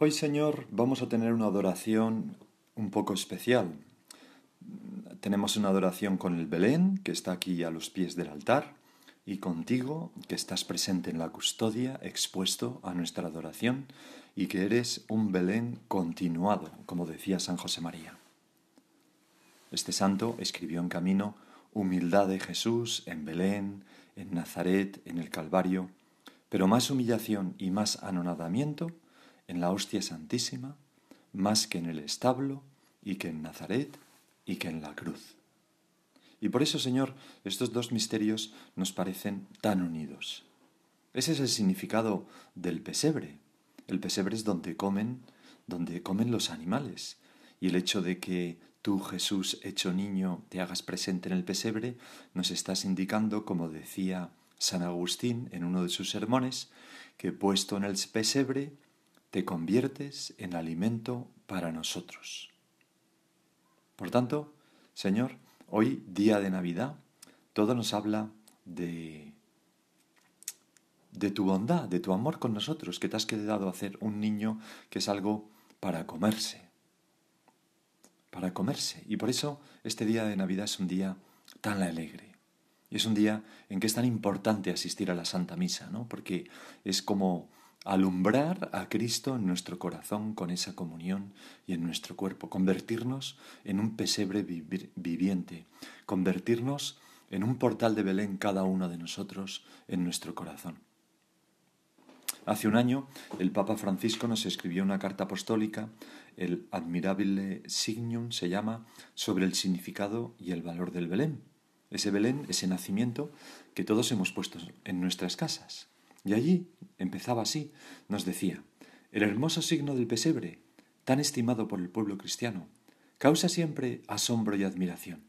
Hoy, Señor, vamos a tener una adoración un poco especial. Tenemos una adoración con el Belén, que está aquí a los pies del altar, y contigo, que estás presente en la custodia, expuesto a nuestra adoración, y que eres un Belén continuado, como decía San José María. Este santo escribió en camino humildad de Jesús en Belén, en Nazaret, en el Calvario, pero más humillación y más anonadamiento en la hostia santísima, más que en el establo y que en Nazaret y que en la cruz. Y por eso, Señor, estos dos misterios nos parecen tan unidos. Ese es el significado del pesebre. El pesebre es donde comen, donde comen los animales. Y el hecho de que tú, Jesús, hecho niño, te hagas presente en el pesebre, nos estás indicando, como decía San Agustín en uno de sus sermones, que puesto en el pesebre, te conviertes en alimento para nosotros. Por tanto, Señor, hoy, día de Navidad, todo nos habla de, de tu bondad, de tu amor con nosotros, que te has quedado hacer un niño que es algo para comerse, para comerse. Y por eso este día de Navidad es un día tan alegre. Y es un día en que es tan importante asistir a la Santa Misa, ¿no? Porque es como alumbrar a Cristo en nuestro corazón con esa comunión y en nuestro cuerpo, convertirnos en un pesebre viviente, convertirnos en un portal de Belén cada uno de nosotros en nuestro corazón. Hace un año el Papa Francisco nos escribió una carta apostólica, el Admirabile Signum se llama, sobre el significado y el valor del Belén. Ese Belén, ese nacimiento que todos hemos puesto en nuestras casas. Y allí empezaba así, nos decía, el hermoso signo del pesebre, tan estimado por el pueblo cristiano, causa siempre asombro y admiración.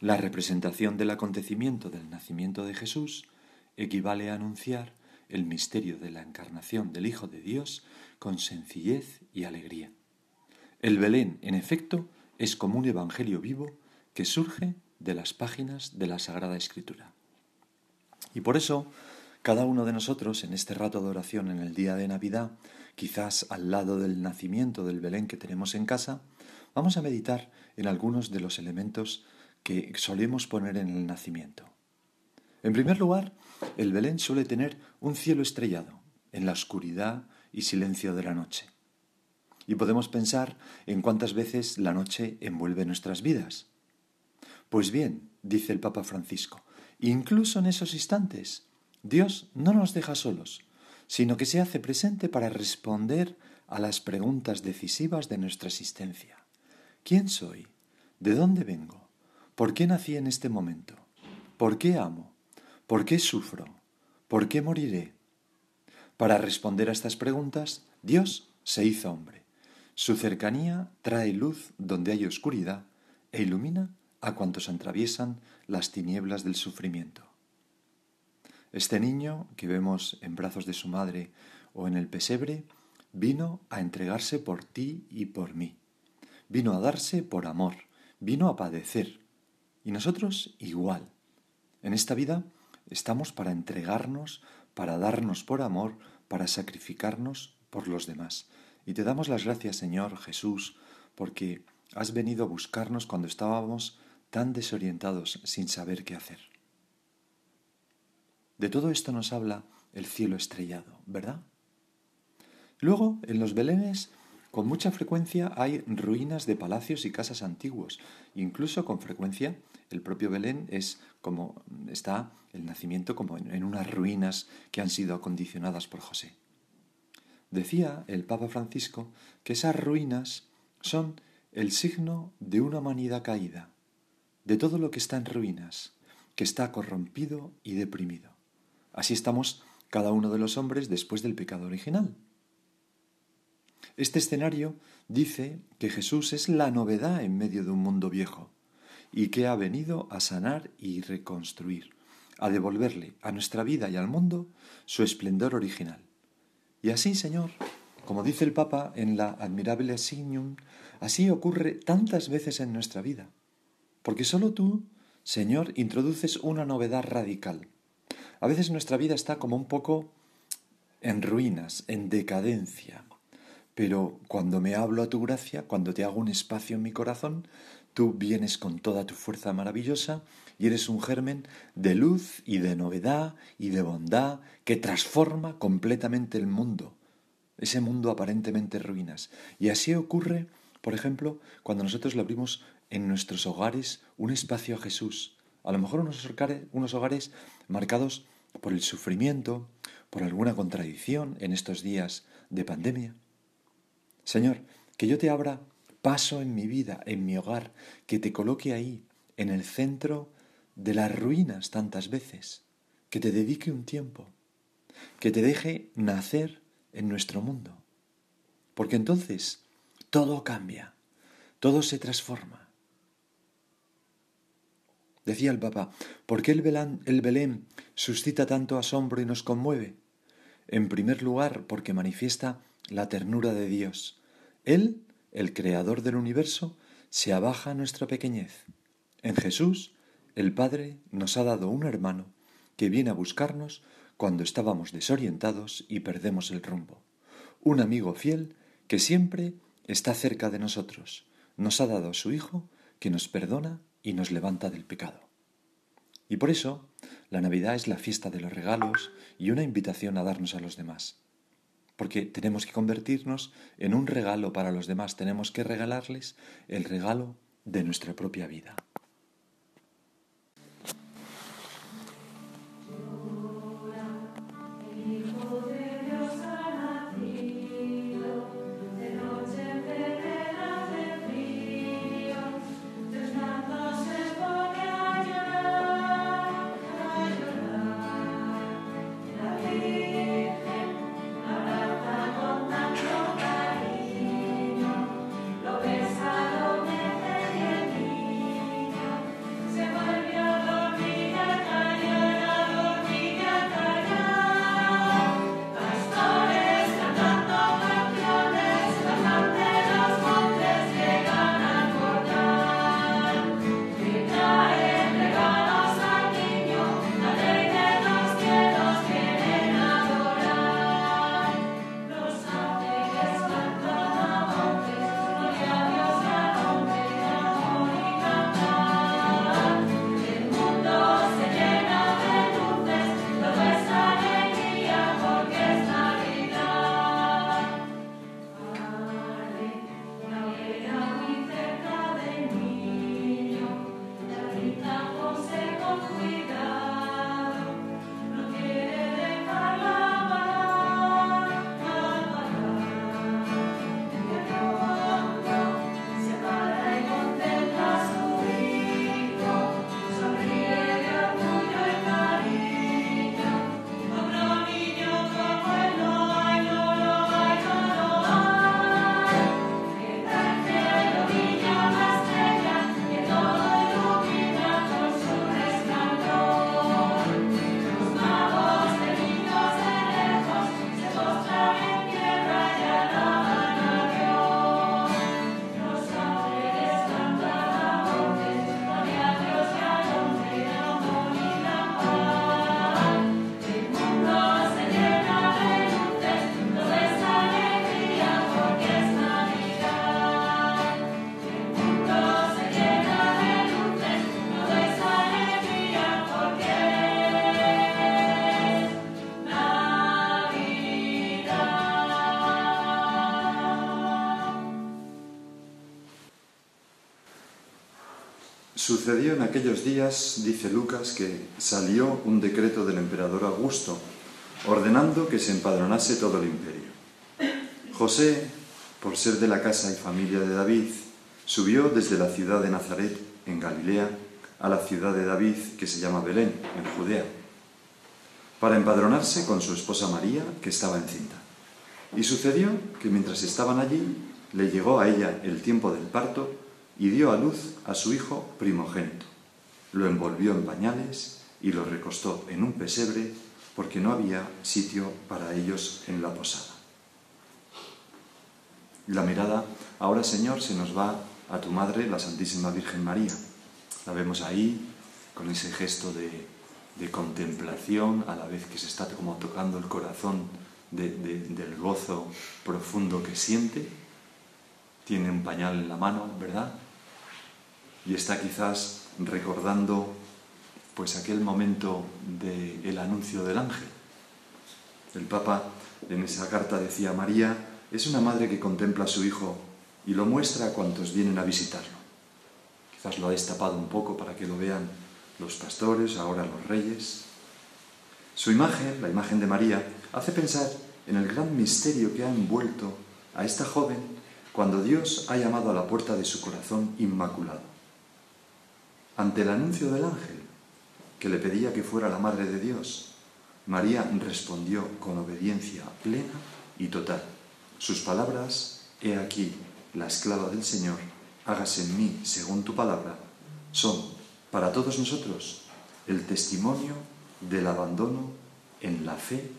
La representación del acontecimiento del nacimiento de Jesús equivale a anunciar el misterio de la encarnación del Hijo de Dios con sencillez y alegría. El Belén, en efecto, es como un evangelio vivo que surge de las páginas de la Sagrada Escritura. Y por eso cada uno de nosotros, en este rato de oración en el día de Navidad, quizás al lado del nacimiento del Belén que tenemos en casa, vamos a meditar en algunos de los elementos que solemos poner en el nacimiento. En primer lugar, el Belén suele tener un cielo estrellado, en la oscuridad y silencio de la noche. Y podemos pensar en cuántas veces la noche envuelve nuestras vidas. Pues bien, dice el Papa Francisco, incluso en esos instantes, Dios no nos deja solos, sino que se hace presente para responder a las preguntas decisivas de nuestra existencia. ¿Quién soy? ¿De dónde vengo? ¿Por qué nací en este momento? ¿Por qué amo? ¿Por qué sufro? ¿Por qué moriré? Para responder a estas preguntas, Dios se hizo hombre. Su cercanía trae luz donde hay oscuridad e ilumina a cuantos atraviesan las tinieblas del sufrimiento. Este niño que vemos en brazos de su madre o en el pesebre vino a entregarse por ti y por mí. Vino a darse por amor, vino a padecer. Y nosotros igual. En esta vida estamos para entregarnos, para darnos por amor, para sacrificarnos por los demás. Y te damos las gracias, Señor Jesús, porque has venido a buscarnos cuando estábamos tan desorientados sin saber qué hacer. De todo esto nos habla el cielo estrellado, ¿verdad? Luego, en los belenes, con mucha frecuencia hay ruinas de palacios y casas antiguos. Incluso con frecuencia el propio Belén es como está el nacimiento como en unas ruinas que han sido acondicionadas por José. Decía el Papa Francisco que esas ruinas son el signo de una humanidad caída, de todo lo que está en ruinas, que está corrompido y deprimido. Así estamos cada uno de los hombres después del pecado original. Este escenario dice que Jesús es la novedad en medio de un mundo viejo y que ha venido a sanar y reconstruir, a devolverle a nuestra vida y al mundo su esplendor original. Y así, Señor, como dice el Papa en la admirable Signum, así ocurre tantas veces en nuestra vida, porque solo tú, Señor, introduces una novedad radical. A veces nuestra vida está como un poco en ruinas, en decadencia, pero cuando me hablo a tu gracia, cuando te hago un espacio en mi corazón, tú vienes con toda tu fuerza maravillosa y eres un germen de luz y de novedad y de bondad que transforma completamente el mundo, ese mundo aparentemente ruinas. Y así ocurre, por ejemplo, cuando nosotros le abrimos en nuestros hogares un espacio a Jesús. A lo mejor unos hogares, marcados por el sufrimiento, por alguna contradicción en estos días de pandemia. Señor, que yo te abra paso en mi vida, en mi hogar, que te coloque ahí, en el centro de las ruinas tantas veces, que te dedique un tiempo, que te deje nacer en nuestro mundo. Porque entonces todo cambia, todo se transforma. Decía el Papa, ¿por qué el Belén, el Belén suscita tanto asombro y nos conmueve? En primer lugar, porque manifiesta la ternura de Dios. Él, el Creador del universo, se abaja a nuestra pequeñez. En Jesús, el Padre nos ha dado un hermano que viene a buscarnos cuando estábamos desorientados y perdemos el rumbo. Un amigo fiel que siempre está cerca de nosotros. Nos ha dado a su Hijo que nos perdona y nos levanta del pecado. Y por eso, la Navidad es la fiesta de los regalos y una invitación a darnos a los demás porque tenemos que convertirnos en un regalo para los demás, tenemos que regalarles el regalo de nuestra propia vida. Sucedió en aquellos días, dice Lucas, que salió un decreto del emperador Augusto ordenando que se empadronase todo el imperio. José, por ser de la casa y familia de David, subió desde la ciudad de Nazaret, en Galilea, a la ciudad de David, que se llama Belén, en Judea. para empadronarse con su esposa María, que estaba encinta. Y sucedió que mientras estaban allí, le llegó a ella el tiempo del parto y dio a luz a su hijo primogénito. Lo envolvió en pañales y lo recostó en un pesebre porque no había sitio para ellos en la posada. La mirada, ahora Señor, se nos va a tu Madre, la Santísima Virgen María. La vemos ahí con ese gesto de, de contemplación, a la vez que se está como tocando el corazón de, de, del gozo profundo que siente. Tiene un pañal en la mano, ¿verdad? Y está quizás recordando pues aquel momento del anuncio del ángel. El Papa en esa carta decía, María es una madre que contempla a su hijo y lo muestra a cuantos vienen a visitarlo. Quizás lo ha destapado un poco para que lo vean los pastores, ahora los reyes. Su imagen, la imagen de María, hace pensar en el gran misterio que ha envuelto a esta joven cuando Dios ha llamado a la puerta de su corazón inmaculado. Ante el anuncio del ángel, que le pedía que fuera la Madre de Dios, María respondió con obediencia plena y total. Sus palabras, He aquí, la esclava del Señor, hágase en mí según tu palabra, son para todos nosotros el testimonio del abandono en la fe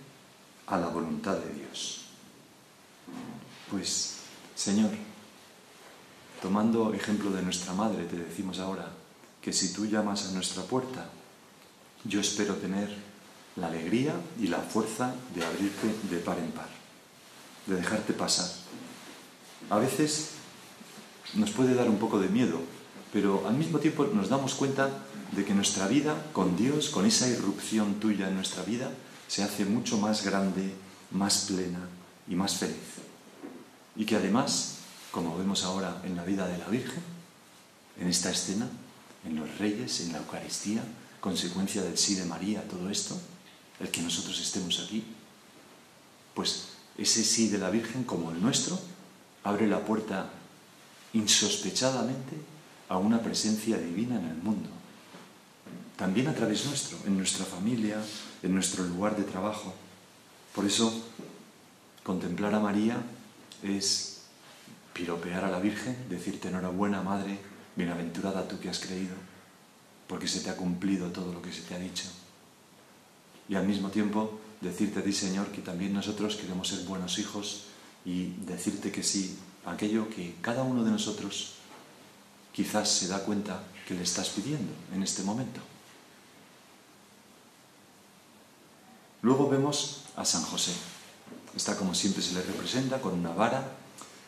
a la voluntad de Dios. Pues, Señor, tomando ejemplo de nuestra madre, te decimos ahora que si tú llamas a nuestra puerta, yo espero tener la alegría y la fuerza de abrirte de par en par, de dejarte pasar. A veces nos puede dar un poco de miedo, pero al mismo tiempo nos damos cuenta de que nuestra vida con Dios, con esa irrupción tuya en nuestra vida, se hace mucho más grande, más plena y más feliz. Y que además, como vemos ahora en la vida de la Virgen, en esta escena, en los reyes, en la Eucaristía, consecuencia del sí de María, todo esto, el que nosotros estemos aquí, pues ese sí de la Virgen como el nuestro abre la puerta insospechadamente a una presencia divina en el mundo. También a través nuestro, en nuestra familia, en nuestro lugar de trabajo. Por eso, contemplar a María es piropear a la Virgen, decirte enhorabuena, Madre, bienaventurada tú que has creído, porque se te ha cumplido todo lo que se te ha dicho. Y al mismo tiempo decirte a ti, Señor, que también nosotros queremos ser buenos hijos y decirte que sí, aquello que cada uno de nosotros quizás se da cuenta que le estás pidiendo en este momento. Luego vemos a San José. Está como siempre se le representa, con una vara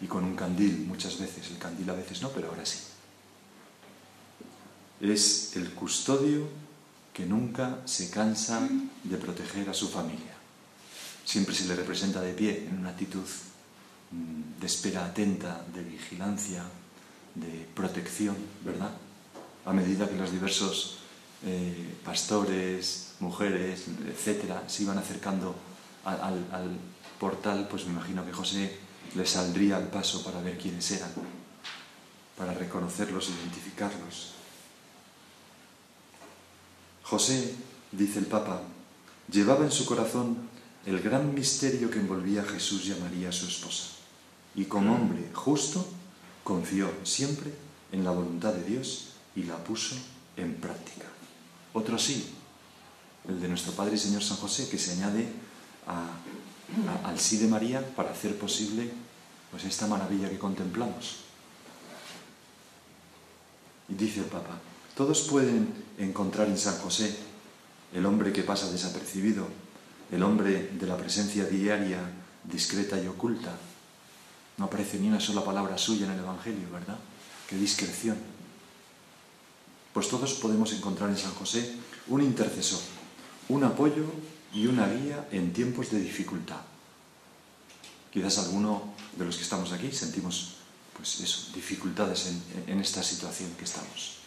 y con un candil, muchas veces. El candil a veces no, pero ahora sí. Es el custodio que nunca se cansa de proteger a su familia. Siempre se le representa de pie, en una actitud de espera atenta, de vigilancia, de protección, ¿verdad? A medida que los diversos eh, pastores, mujeres, etcétera, se iban acercando al, al, al portal, pues me imagino que José les saldría al paso para ver quiénes eran, para reconocerlos, identificarlos. José, dice el Papa, llevaba en su corazón el gran misterio que envolvía a Jesús y a María, su esposa. Y como hombre justo, confió siempre en la voluntad de Dios y la puso en práctica. Otro sí, el de nuestro Padre y Señor San José, que se añade al sí de María para hacer posible pues, esta maravilla que contemplamos. Y dice el Papa, todos pueden encontrar en San José el hombre que pasa desapercibido, el hombre de la presencia diaria, discreta y oculta. No aparece ni una sola palabra suya en el Evangelio, ¿verdad? Qué discreción. Pues todos podemos encontrar en San José un intercesor, un apoyo y una guía en tiempos de dificultad. Quizás alguno de los que estamos aquí sentimos, pues eso, dificultades en, en esta situación que estamos.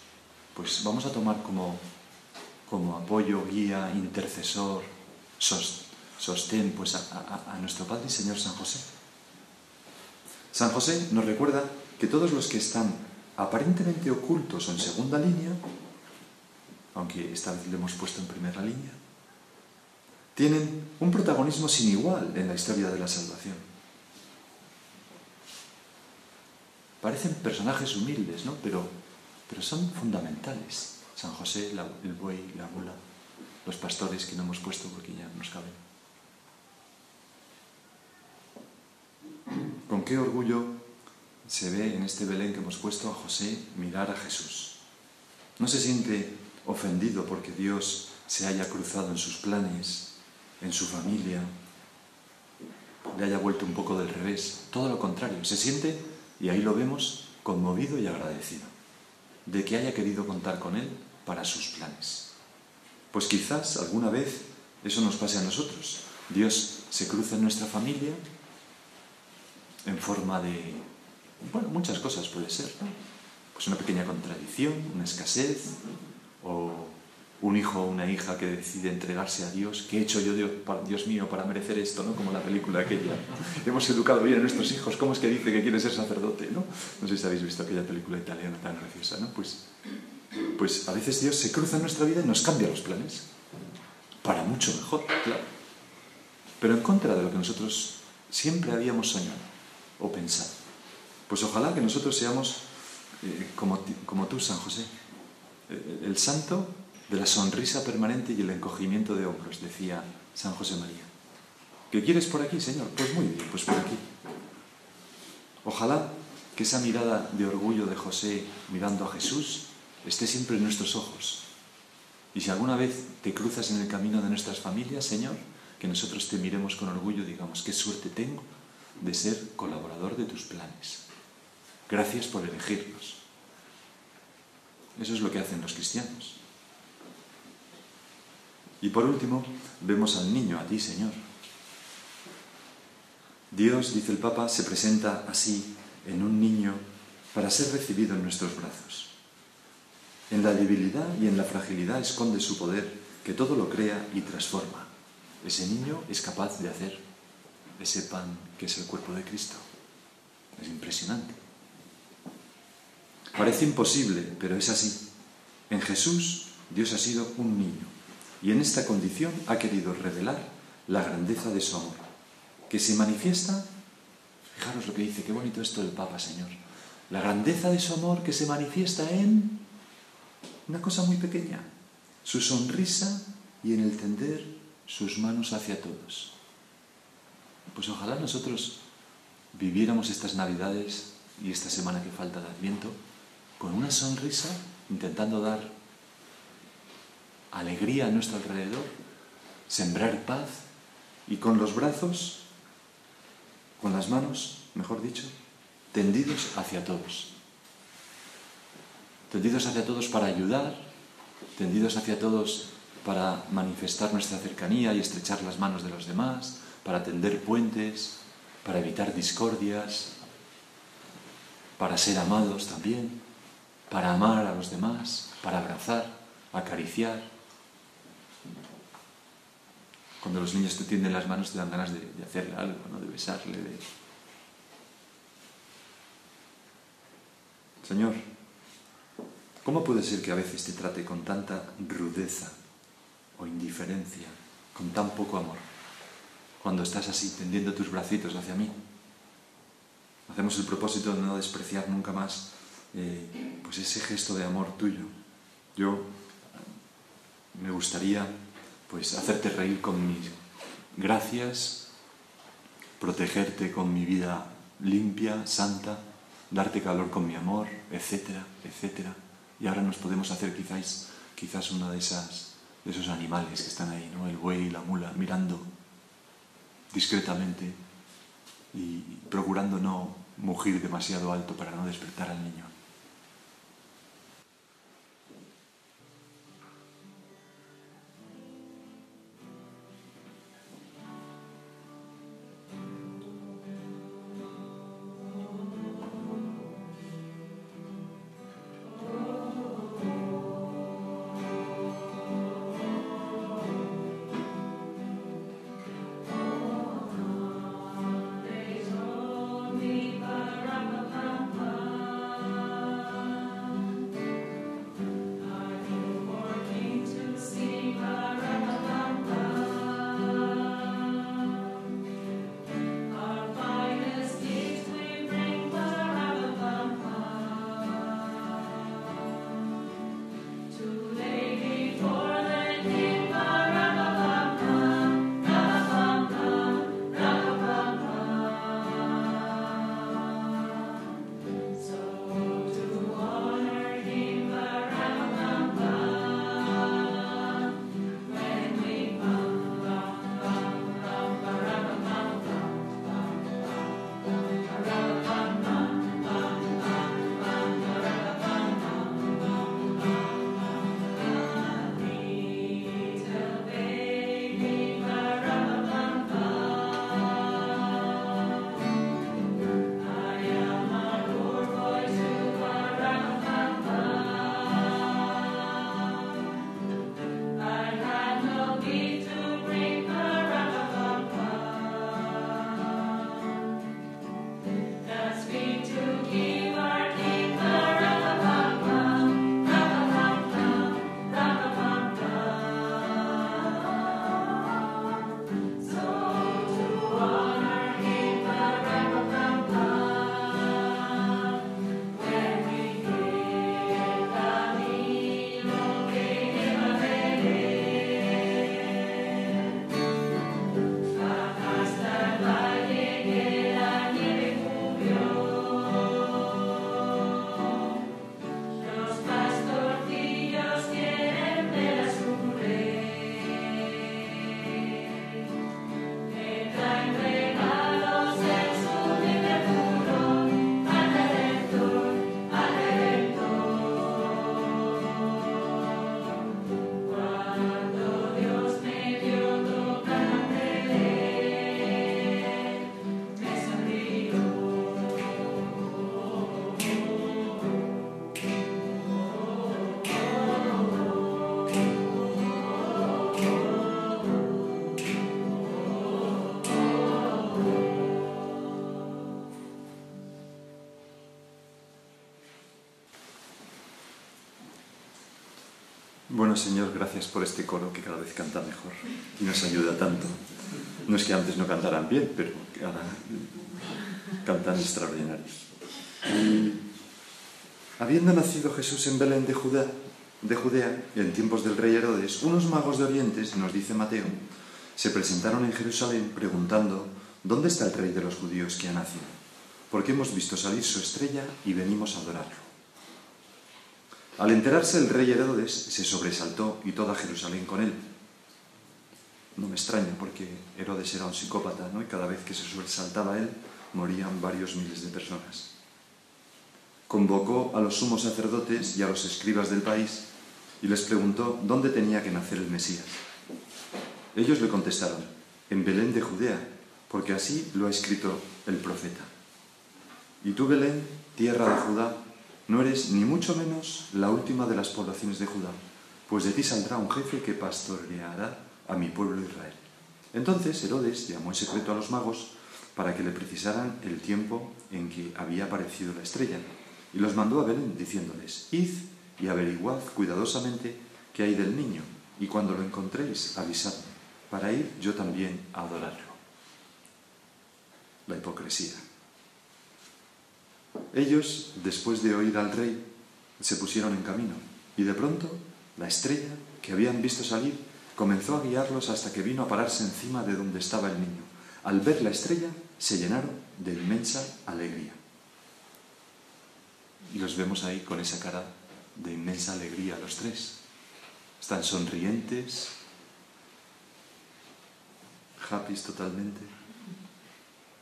Pues vamos a tomar como, como apoyo, guía, intercesor, sostén pues a, nuestro Padre y Señor San José. San José nos recuerda que todos los que están aparentemente ocultos o en segunda línea, aunque esta vez lo hemos puesto en primera línea, tienen un protagonismo sin igual en la historia de la salvación. Parecen personajes humildes, ¿no? Pero, pero son fundamentales. San José, el buey, la mula, los pastores que no hemos puesto porque ya nos caben. Con qué orgullo se ve en este Belén que hemos puesto a José mirar a Jesús. No se siente ofendido porque Dios se haya cruzado en sus planes, en su familia, le haya vuelto un poco del revés. Todo lo contrario, se siente, y ahí lo vemos, conmovido y agradecido de que haya querido contar con Él para sus planes. Pues quizás alguna vez eso nos pase a nosotros. Dios se cruza en nuestra familia en forma de, bueno, muchas cosas puede ser, ¿no? Pues una pequeña contradicción, una escasez, o un hijo o una hija que decide entregarse a Dios. ¿Qué he hecho yo, Dios, para- Dios mío, para merecer esto? ¿no? Como la película aquella. Hemos educado bien a nuestros hijos. ¿Cómo es que dice que quiere ser sacerdote? ¿no? no sé si habéis visto aquella película italiana tan graciosa. ¿no? Pues, pues a veces Dios se cruza en nuestra vida y nos cambia los planes. Para mucho mejor, claro. Pero en contra de lo que nosotros siempre habíamos soñado o pensado. Pues ojalá que nosotros seamos eh, como, como tú, San José, eh, el santo de la sonrisa permanente y el encogimiento de hombros, decía San José María. ¿Qué quieres por aquí, Señor? Pues muy bien, pues por aquí. Ojalá que esa mirada de orgullo de José mirando a Jesús esté siempre en nuestros ojos. Y si alguna vez te cruzas en el camino de nuestras familias, Señor, que nosotros te miremos con orgullo digamos, qué suerte tengo de ser colaborador de tus planes. Gracias por elegirnos. Eso es lo que hacen los cristianos. Y por último, vemos al niño, a ti, Señor. Dios, dice el Papa, se presenta así en un niño para ser recibido en nuestros brazos. En la debilidad y en la fragilidad esconde su poder que todo lo crea y transforma. Ese niño es capaz de hacer ese pan que es el cuerpo de Cristo. Es impresionante. Parece imposible, pero es así. En Jesús Dios ha sido un niño y en esta condición ha querido revelar la grandeza de su amor, que se manifiesta, fijaros lo que dice, qué bonito esto del Papa, Señor, la grandeza de su amor que se manifiesta en una cosa muy pequeña, su sonrisa y en el tender sus manos hacia todos. Pues ojalá nosotros viviéramos estas navidades y esta semana que falta de Adviento con una sonrisa, intentando dar alegría a nuestro alrededor, sembrar paz y con los brazos, con las manos, mejor dicho, tendidos hacia todos. Tendidos hacia todos para ayudar, tendidos hacia todos para manifestar nuestra cercanía y estrechar las manos de los demás, para tender puentes, para evitar discordias, para ser amados también, para amar a los demás, para abrazar, acariciar. Cuando los niños te tienden las manos te dan ganas de, de hacerle algo, ¿no? de besarle. De... Señor, ¿cómo puede ser que a veces te trate con tanta rudeza o indiferencia, con tan poco amor, cuando estás así tendiendo tus bracitos hacia mí? Hacemos el propósito de no despreciar nunca más eh, pues ese gesto de amor tuyo. Yo me gustaría pues hacerte reír con mis gracias, protegerte con mi vida limpia, santa, darte calor con mi amor, etcétera, etcétera. Y ahora nos podemos hacer quizás, quizás uno de, esas, de esos animales que están ahí, ¿no? el buey y la mula, mirando discretamente y procurando no mugir demasiado alto para no despertar al niño. Bueno, Señor, gracias por este coro que cada vez canta mejor y nos ayuda tanto. No es que antes no cantaran bien, pero ahora cantan extraordinarios. Habiendo nacido Jesús en Belén de Judá, de Judea, en tiempos del rey Herodes, unos magos de Oriente, nos dice Mateo, se presentaron en Jerusalén preguntando, ¿dónde está el rey de los judíos que ha nacido? Porque hemos visto salir su estrella y venimos a adorarlo. Al enterarse el rey Herodes se sobresaltó y toda Jerusalén con él. No me extraña porque Herodes era un psicópata, ¿no? Y cada vez que se sobresaltaba él, morían varios miles de personas. Convocó a los sumos sacerdotes y a los escribas del país y les preguntó dónde tenía que nacer el Mesías. Ellos le contestaron, en Belén de Judea, porque así lo ha escrito el profeta. Y tú, Belén, tierra de Judá, no eres ni mucho menos la última de las poblaciones de Judá, pues de ti saldrá un jefe que pastoreará a mi pueblo Israel. Entonces Herodes llamó en secreto a los magos para que le precisaran el tiempo en que había aparecido la estrella, y los mandó a Belén diciéndoles, id y averiguad cuidadosamente qué hay del niño, y cuando lo encontréis, avisadme, para ir yo también a adorarlo. La hipocresía. Ellos, después de oír al rey, se pusieron en camino, y de pronto la estrella que habían visto salir comenzó a guiarlos hasta que vino a pararse encima de donde estaba el niño. Al ver la estrella, se llenaron de inmensa alegría. Y los vemos ahí con esa cara de inmensa alegría los tres. Están sonrientes, happy totalmente.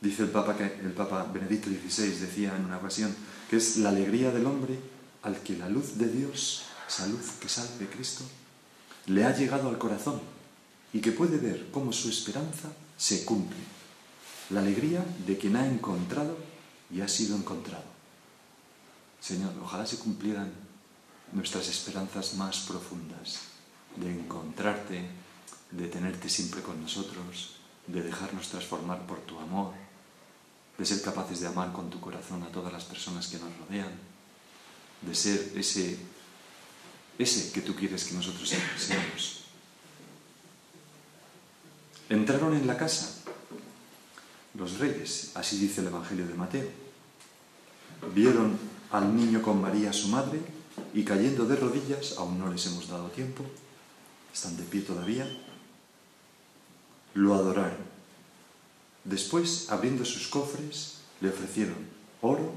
Dice el Papa que el Papa Benedicto XVI decía en una ocasión que es la alegría del hombre al que la luz de Dios, esa luz que sale de Cristo, le ha llegado al corazón y que puede ver cómo su esperanza se cumple. La alegría de quien ha encontrado y ha sido encontrado. Señor, ojalá se cumplieran nuestras esperanzas más profundas de encontrarte, de tenerte siempre con nosotros, de dejarnos transformar por tu amor, de ser capaces de amar con tu corazón a todas las personas que nos rodean, de ser ese, ese que tú quieres que nosotros seamos. Entraron en la casa los reyes, así dice el Evangelio de Mateo. Vieron al niño con María, su madre, y cayendo de rodillas, aún no les hemos dado tiempo, están de pie todavía, lo adoraron. Después, abriendo sus cofres, le ofrecieron oro,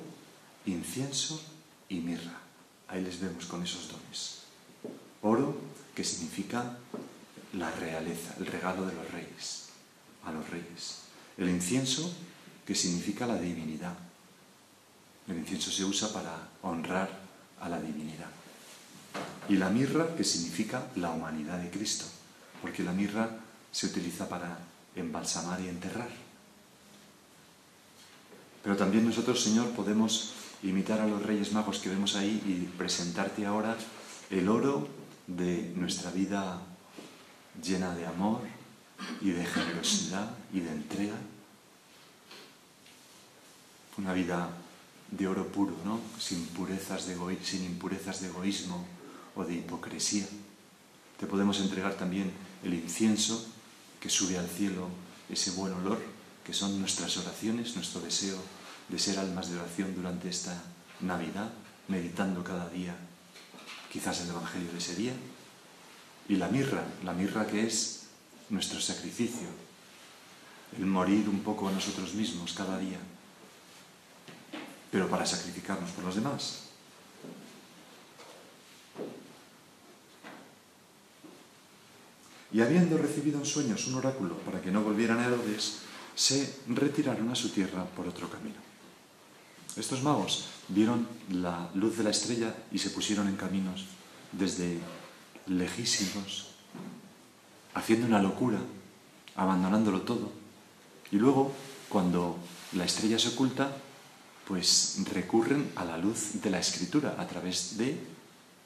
incienso y mirra. Ahí les vemos con esos dones. Oro, que significa la realeza, el regalo de los reyes, a los reyes. El incienso, que significa la divinidad. El incienso se usa para honrar a la divinidad. Y la mirra, que significa la humanidad de Cristo, porque la mirra se utiliza para embalsamar y enterrar. Pero también nosotros, Señor, podemos imitar a los Reyes Magos que vemos ahí y presentarte ahora el oro de nuestra vida llena de amor y de generosidad y de entrega. Una vida de oro puro, ¿no? Sin, purezas de sin impurezas de egoísmo o de hipocresía. Te podemos entregar también el incienso que sube al cielo, ese buen olor que son nuestras oraciones, nuestro deseo de ser almas de oración durante esta Navidad, meditando cada día quizás el Evangelio de ese día. Y la mirra, la mirra que es nuestro sacrificio, el morir un poco a nosotros mismos cada día, pero para sacrificarnos por los demás. Y habiendo recibido en sueños un oráculo para que no volvieran a Herodes, se retiraron a su tierra por otro camino. Estos magos vieron la luz de la estrella y se pusieron en caminos desde lejísimos, haciendo una locura, abandonándolo todo. Y luego, cuando la estrella se oculta, pues recurren a la luz de la escritura a través de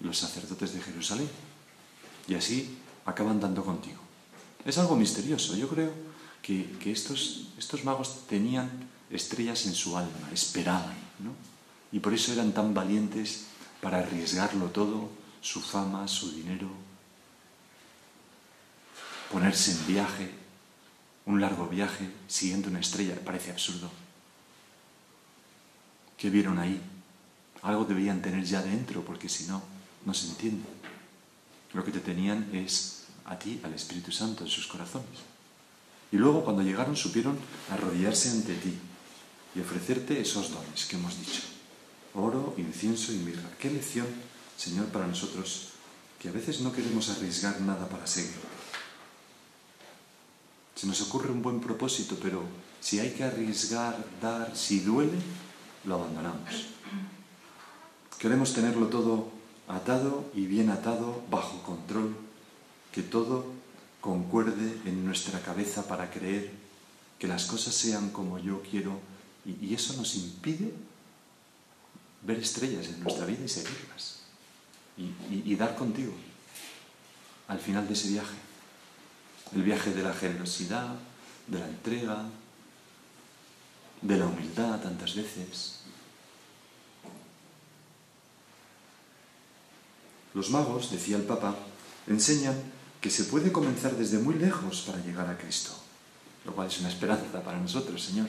los sacerdotes de Jerusalén. Y así acaban dando contigo. Es algo misterioso. Yo creo que, estos, estos magos tenían estrellas en su alma, esperaban, ¿no? Y por eso eran tan valientes para arriesgarlo todo, su fama, su dinero, ponerse en viaje, un largo viaje, siguiendo una estrella, parece absurdo. ¿Qué vieron ahí? Algo debían tener ya dentro, porque si no, no se entiende. Lo que te tenían es a ti, al Espíritu Santo, en sus corazones. Y luego, cuando llegaron, supieron arrodillarse ante ti y ofrecerte esos dones que hemos dicho. Oro, incienso y mirra. Qué lección, Señor, para nosotros, que a veces no queremos arriesgar nada para seguir. Se nos ocurre un buen propósito, pero si hay que arriesgar, dar, si duele, lo abandonamos. Queremos tenerlo todo atado y bien atado, bajo control, que todo concuerde en nuestra cabeza para creer que las cosas sean como yo quiero y, eso nos impide ver estrellas en nuestra vida y seguirlas y dar contigo al final de ese viaje. El viaje de la generosidad, de la entrega, de la humildad tantas veces. Los magos, decía el Papa, enseñan que se puede comenzar desde muy lejos para llegar a Cristo, lo cual es una esperanza para nosotros, Señor.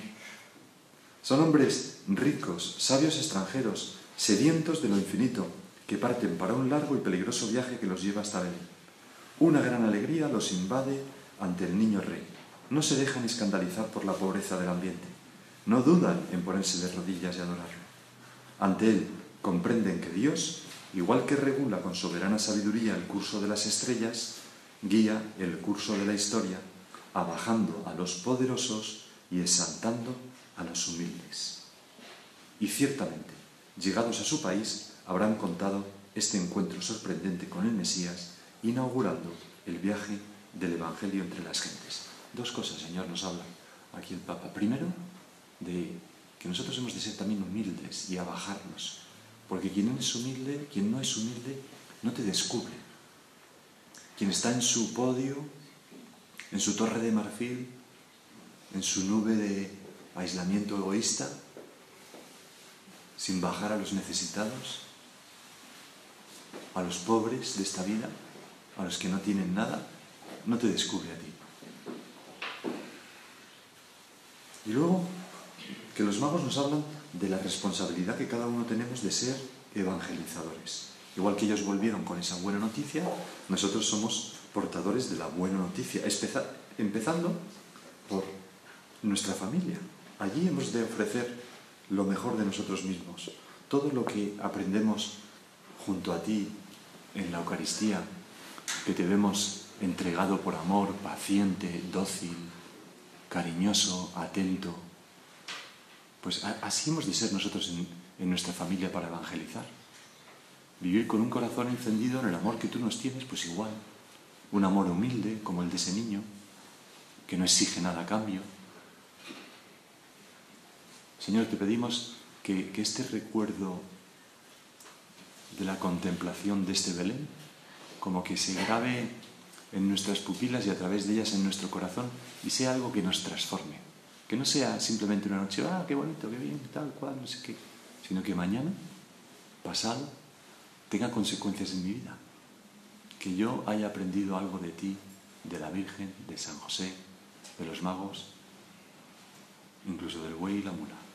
Son hombres ricos, sabios extranjeros, sedientos de lo infinito, que parten para un largo y peligroso viaje que los lleva hasta Belén. Una gran alegría los invade ante el niño rey. No se dejan escandalizar por la pobreza del ambiente. No dudan en ponerse de rodillas y adorarlo. Ante él comprenden que Dios, igual que regula con soberana sabiduría el curso de las estrellas, guía el curso de la historia, abajando a los poderosos y exaltando a los humildes. Y ciertamente, llegados a su país, habrán contado este encuentro sorprendente con el Mesías inaugurando el viaje del Evangelio entre las gentes. Dos cosas, Señor, nos habla aquí el Papa. Primero, de que nosotros hemos de ser también humildes y abajarnos, porque quien no es humilde, quien no es humilde, no te descubre. Quien está en su podio, en su torre de marfil, en su nube de aislamiento egoísta, sin bajar a los necesitados, a los pobres de esta vida, a los que no tienen nada, no te descubre a ti. Y luego, que los magos nos hablan de la responsabilidad que cada uno tenemos de ser evangelizadores. Igual que ellos volvieron con esa buena noticia, nosotros somos portadores de la buena noticia, empezando por nuestra familia. Allí hemos de ofrecer lo mejor de nosotros mismos. Todo lo que aprendemos junto a ti en la Eucaristía, que te vemos entregado por amor, paciente, dócil, cariñoso, atento. Pues así hemos de ser nosotros en, nuestra familia para evangelizar. Vivir con un corazón encendido en el amor que tú nos tienes, pues igual. Un amor humilde, como el de ese niño, que no exige nada a cambio. Señor, te pedimos que, este recuerdo de la contemplación de este Belén como que se grabe en nuestras pupilas y a través de ellas en nuestro corazón y sea algo que nos transforme. Que no sea simplemente una noche, ah, qué bonito, qué bien, tal cual, no sé qué, sino que mañana, pasado, tenga consecuencias en mi vida. Que yo haya aprendido algo de ti, de la Virgen, de San José, de los magos, incluso del buey y la mula.